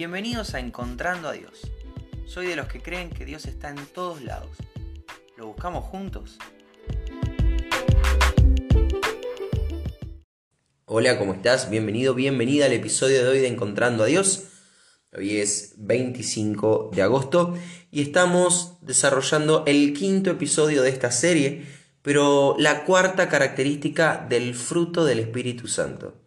Bienvenidos a Encontrando a Dios. Soy de los que creen que Dios está en todos lados. ¿Lo buscamos juntos? Hola, ¿cómo estás? Bienvenido, bienvenida al episodio de hoy de Encontrando a Dios. Hoy es 25 de agosto y estamos desarrollando el quinto episodio de esta serie, pero la cuarta característica del fruto del Espíritu Santo.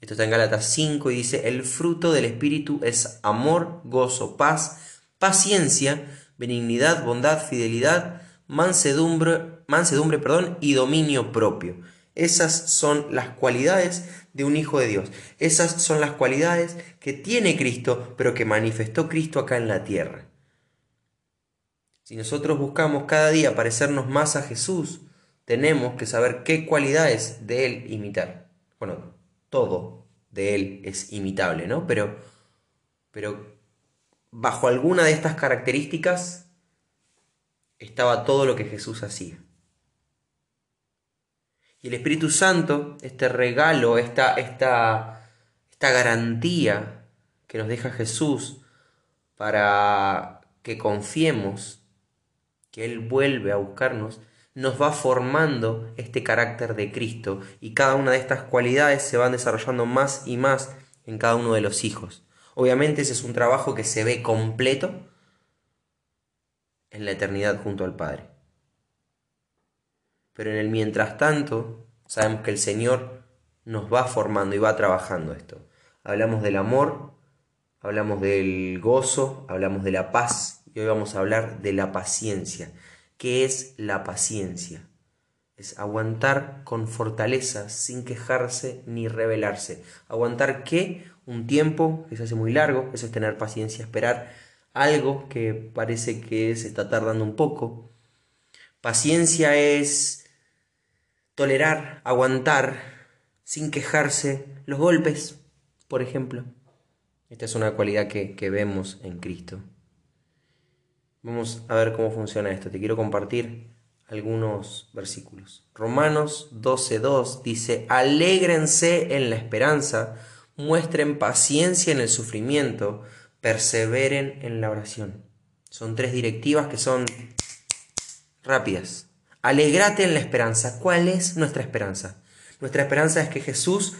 Esto está en Gálatas 5 y dice, el fruto del Espíritu es amor, gozo, paz, paciencia, benignidad, bondad, fidelidad, mansedumbre, mansedumbre perdón, y dominio propio. Esas son las cualidades de un hijo de Dios. Esas son las cualidades que tiene Cristo, pero que manifestó Cristo acá en la tierra. Si nosotros buscamos cada día parecernos más a Jesús, tenemos que saber qué cualidades de Él imitar. Bueno, todo de él es imitable, ¿no? Pero, pero bajo alguna de estas características estaba todo lo que Jesús hacía. Y el Espíritu Santo, este regalo, esta, esta, esta garantía que nos deja Jesús para que confiemos que Él vuelve a buscarnos, nos va formando este carácter de Cristo y cada una de estas cualidades se van desarrollando más y más en cada uno de los hijos. Obviamente ese es un trabajo que se ve completo en la eternidad junto al Padre. Pero en el mientras tanto, sabemos que el Señor nos va formando y va trabajando esto. Hablamos del amor, hablamos del gozo, hablamos de la paz y hoy vamos a hablar de la paciencia. ¿Qué es la paciencia? Es aguantar con fortaleza, sin quejarse ni rebelarse. Aguantar qué? Un tiempo que se hace muy largo, eso es tener paciencia, esperar algo que parece que se está tardando un poco. Paciencia es tolerar, aguantar, sin quejarse, los golpes, por ejemplo. Esta es una cualidad que, que vemos en Cristo. Vamos a ver cómo funciona esto. Te quiero compartir algunos versículos. Romanos 12.2 dice, alégrense en la esperanza, muestren paciencia en el sufrimiento, perseveren en la oración. Son tres directivas que son rápidas. Alegrate en la esperanza. ¿Cuál es nuestra esperanza? Nuestra esperanza es que Jesús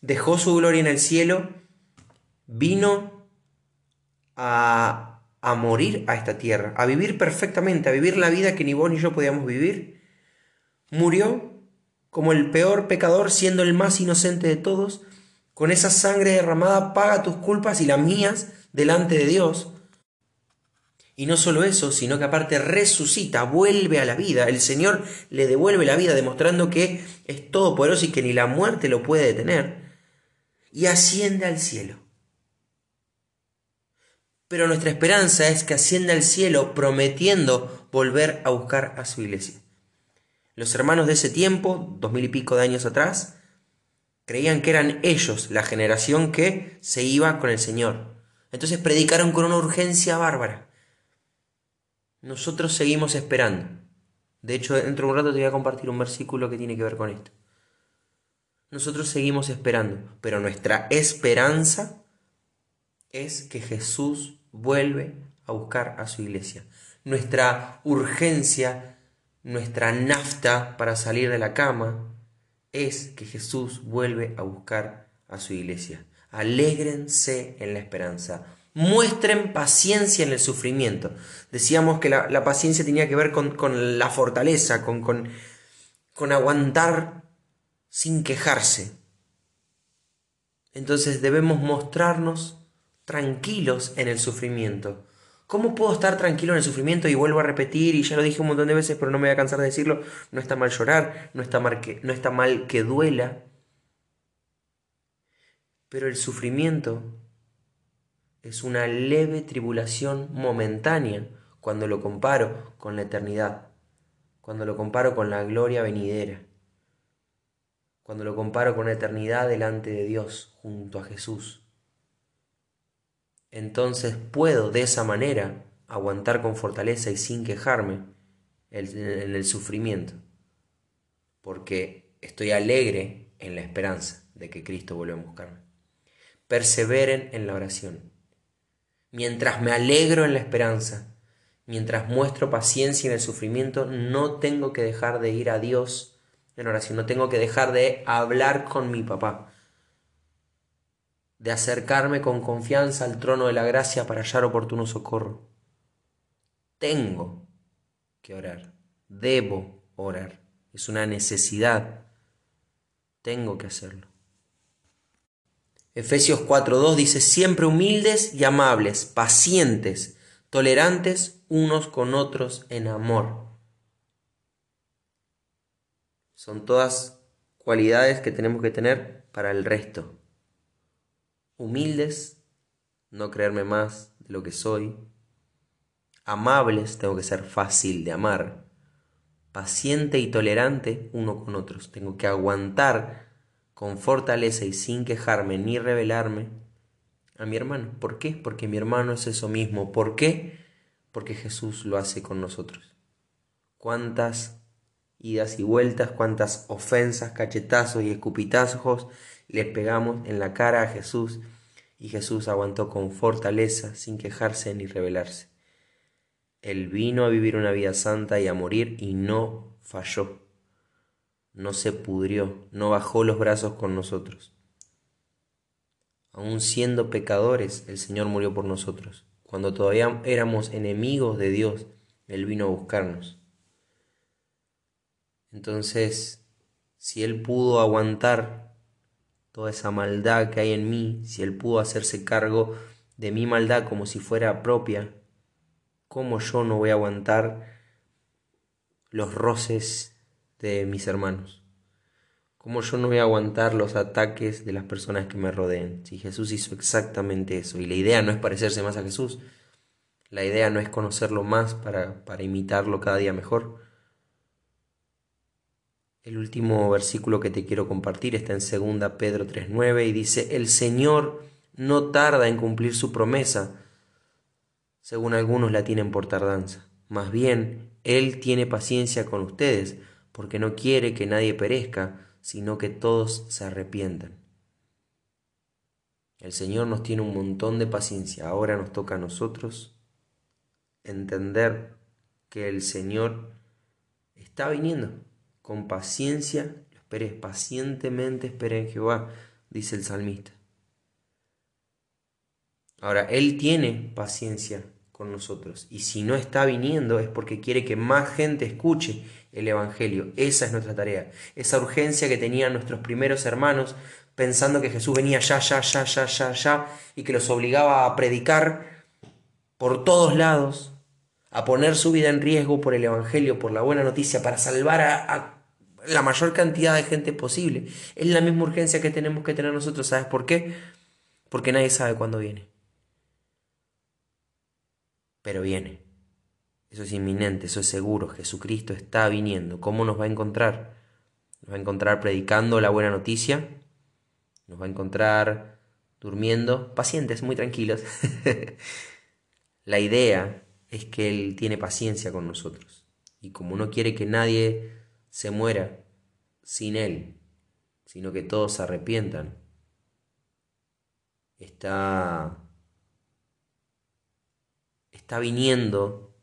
dejó su gloria en el cielo, vino a a morir a esta tierra, a vivir perfectamente, a vivir la vida que ni vos ni yo podíamos vivir, murió como el peor pecador siendo el más inocente de todos, con esa sangre derramada paga tus culpas y las mías delante de Dios. Y no solo eso, sino que aparte resucita, vuelve a la vida. El Señor le devuelve la vida, demostrando que es todopoderoso y que ni la muerte lo puede detener. Y asciende al cielo pero nuestra esperanza es que ascienda al cielo prometiendo volver a buscar a su iglesia. Los hermanos de ese tiempo, dos mil y pico de años atrás, creían que eran ellos la generación que se iba con el Señor. Entonces predicaron con una urgencia bárbara. Nosotros seguimos esperando. De hecho, dentro de un rato te voy a compartir un versículo que tiene que ver con esto. Nosotros seguimos esperando, pero nuestra esperanza es que Jesús vuelve a buscar a su iglesia. Nuestra urgencia, nuestra nafta para salir de la cama es que Jesús vuelve a buscar a su iglesia. Alégrense en la esperanza. Muestren paciencia en el sufrimiento. Decíamos que la, paciencia tenía que ver con, la fortaleza, con, con, con aguantar sin quejarse. Entonces debemos mostrarnos tranquilos en el sufrimiento. ¿Cómo puedo estar tranquilo en el sufrimiento? Y vuelvo a repetir, y ya lo dije un montón de veces, pero no me voy a cansar de decirlo, no está mal llorar, no está mal que, no está mal que duela. Pero el sufrimiento es una leve tribulación momentánea cuando lo comparo con la eternidad, cuando lo comparo con la gloria venidera, cuando lo comparo con la eternidad delante de Dios, junto a Jesús entonces puedo de esa manera aguantar con fortaleza y sin quejarme en el sufrimiento, porque estoy alegre en la esperanza de que Cristo vuelva a buscarme. Perseveren en la oración. Mientras me alegro en la esperanza, mientras muestro paciencia en el sufrimiento, no tengo que dejar de ir a Dios en oración, no tengo que dejar de hablar con mi papá, de acercarme con confianza al trono de la gracia para hallar oportuno socorro. Tengo que orar, debo orar, es una necesidad, tengo que hacerlo. Efesios 4.2 dice, siempre humildes y amables, pacientes, tolerantes unos con otros en amor. Son todas cualidades que tenemos que tener para el resto. Humildes, no creerme más de lo que soy. Amables, tengo que ser fácil de amar. Paciente y tolerante uno con otros. Tengo que aguantar con fortaleza y sin quejarme ni rebelarme a mi hermano. ¿Por qué? Porque mi hermano es eso mismo. ¿Por qué? Porque Jesús lo hace con nosotros. ¿Cuántas idas y vueltas, cuántas ofensas, cachetazos y escupitazos le pegamos en la cara a Jesús? Y Jesús aguantó con fortaleza, sin quejarse ni rebelarse. Él vino a vivir una vida santa y a morir y no falló no se pudrió, no bajó los brazos con nosotros. Aun siendo pecadores, el Señor murió por nosotros. Cuando todavía éramos enemigos de Dios, Él vino a buscarnos. Entonces, si Él pudo aguantar toda esa maldad que hay en mí, si Él pudo hacerse cargo de mi maldad como si fuera propia, ¿cómo yo no voy a aguantar los roces de mis hermanos. ¿Cómo yo no voy a aguantar los ataques de las personas que me rodeen? Si Jesús hizo exactamente eso. Y la idea no es parecerse más a Jesús. La idea no es conocerlo más para, para imitarlo cada día mejor. El último versículo que te quiero compartir está en 2 Pedro 3.9 y dice, el Señor no tarda en cumplir su promesa, según algunos la tienen por tardanza. Más bien, Él tiene paciencia con ustedes porque no quiere que nadie perezca, sino que todos se arrepientan. El Señor nos tiene un montón de paciencia. Ahora nos toca a nosotros entender que el Señor está viniendo con paciencia. Esperes pacientemente, espere en Jehová, dice el salmista. Ahora, Él tiene paciencia con nosotros. Y si no está viniendo es porque quiere que más gente escuche el Evangelio. Esa es nuestra tarea. Esa urgencia que tenían nuestros primeros hermanos pensando que Jesús venía ya, ya, ya, ya, ya, ya, y que los obligaba a predicar por todos lados, a poner su vida en riesgo por el Evangelio, por la buena noticia, para salvar a, a la mayor cantidad de gente posible. Es la misma urgencia que tenemos que tener nosotros. ¿Sabes por qué? Porque nadie sabe cuándo viene pero viene. Eso es inminente, eso es seguro. Jesucristo está viniendo. ¿Cómo nos va a encontrar? Nos va a encontrar predicando la buena noticia. Nos va a encontrar durmiendo, pacientes, muy tranquilos. la idea es que Él tiene paciencia con nosotros. Y como no quiere que nadie se muera sin Él, sino que todos se arrepientan, está está viniendo,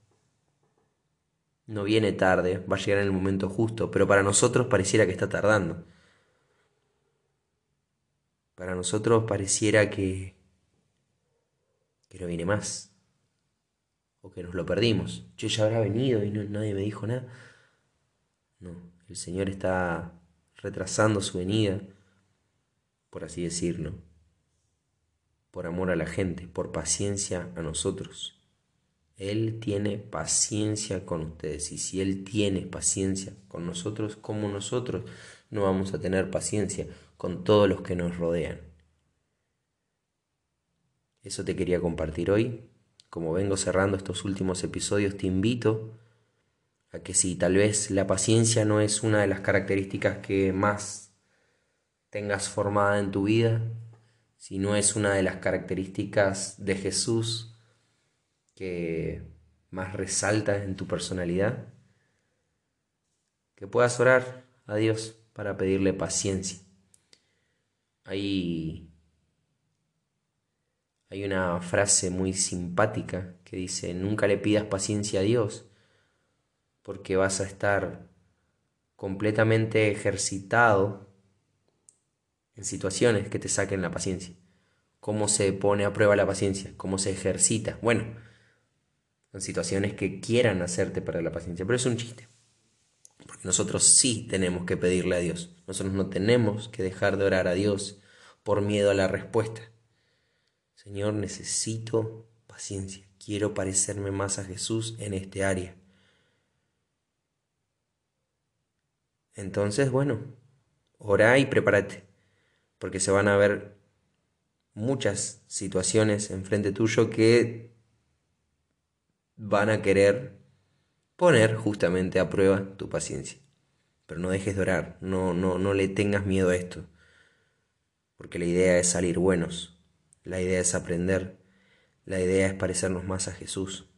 no viene tarde, va a llegar en el momento justo, pero para nosotros pareciera que está tardando. Para nosotros pareciera que, que no viene más, o que nos lo perdimos. Yo ya habrá venido y nadie me dijo nada. El Señor está retrasando su venida, por así decirlo, por amor a la gente, por paciencia a nosotros. Él tiene paciencia con ustedes. Y si Él tiene paciencia con nosotros, como nosotros no vamos a tener paciencia con todos los que nos rodean? Eso te quería compartir hoy. Como vengo cerrando estos últimos episodios, te invito que si tal vez la paciencia no es una de las características que más tengas formada en tu vida, si no es una de las características de Jesús, que más resalta en tu personalidad, que puedas orar a Dios para pedirle paciencia. Hay una frase muy simpática que dice, nunca le pidas paciencia a Dios, porque vas a estar completamente ejercitado en situaciones que te saquen la paciencia. ¿Cómo se pone a prueba la paciencia? ¿Cómo se ejercita? Bueno, en situaciones que quieran hacerte perder la paciencia, pero es un chiste. Porque nosotros sí tenemos que pedirle a Dios. Nosotros no tenemos que dejar de orar a Dios por miedo a la respuesta. Señor, necesito paciencia. Quiero parecerme más a Jesús en este área. Entonces, bueno, ora y prepárate, porque se van a ver muchas situaciones enfrente tuyo que van a querer poner justamente a prueba tu paciencia. Pero no dejes de orar, no, no, no le tengas miedo a esto, porque la idea es salir buenos, la idea es aprender, la idea es parecernos más a Jesús.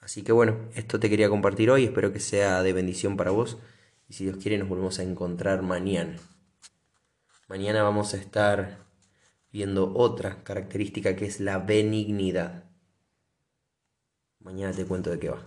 Así que bueno, esto te quería compartir hoy, espero que sea de bendición para vos y si Dios quiere nos volvemos a encontrar mañana. Mañana vamos a estar viendo otra característica que es la benignidad. Mañana te cuento de qué va.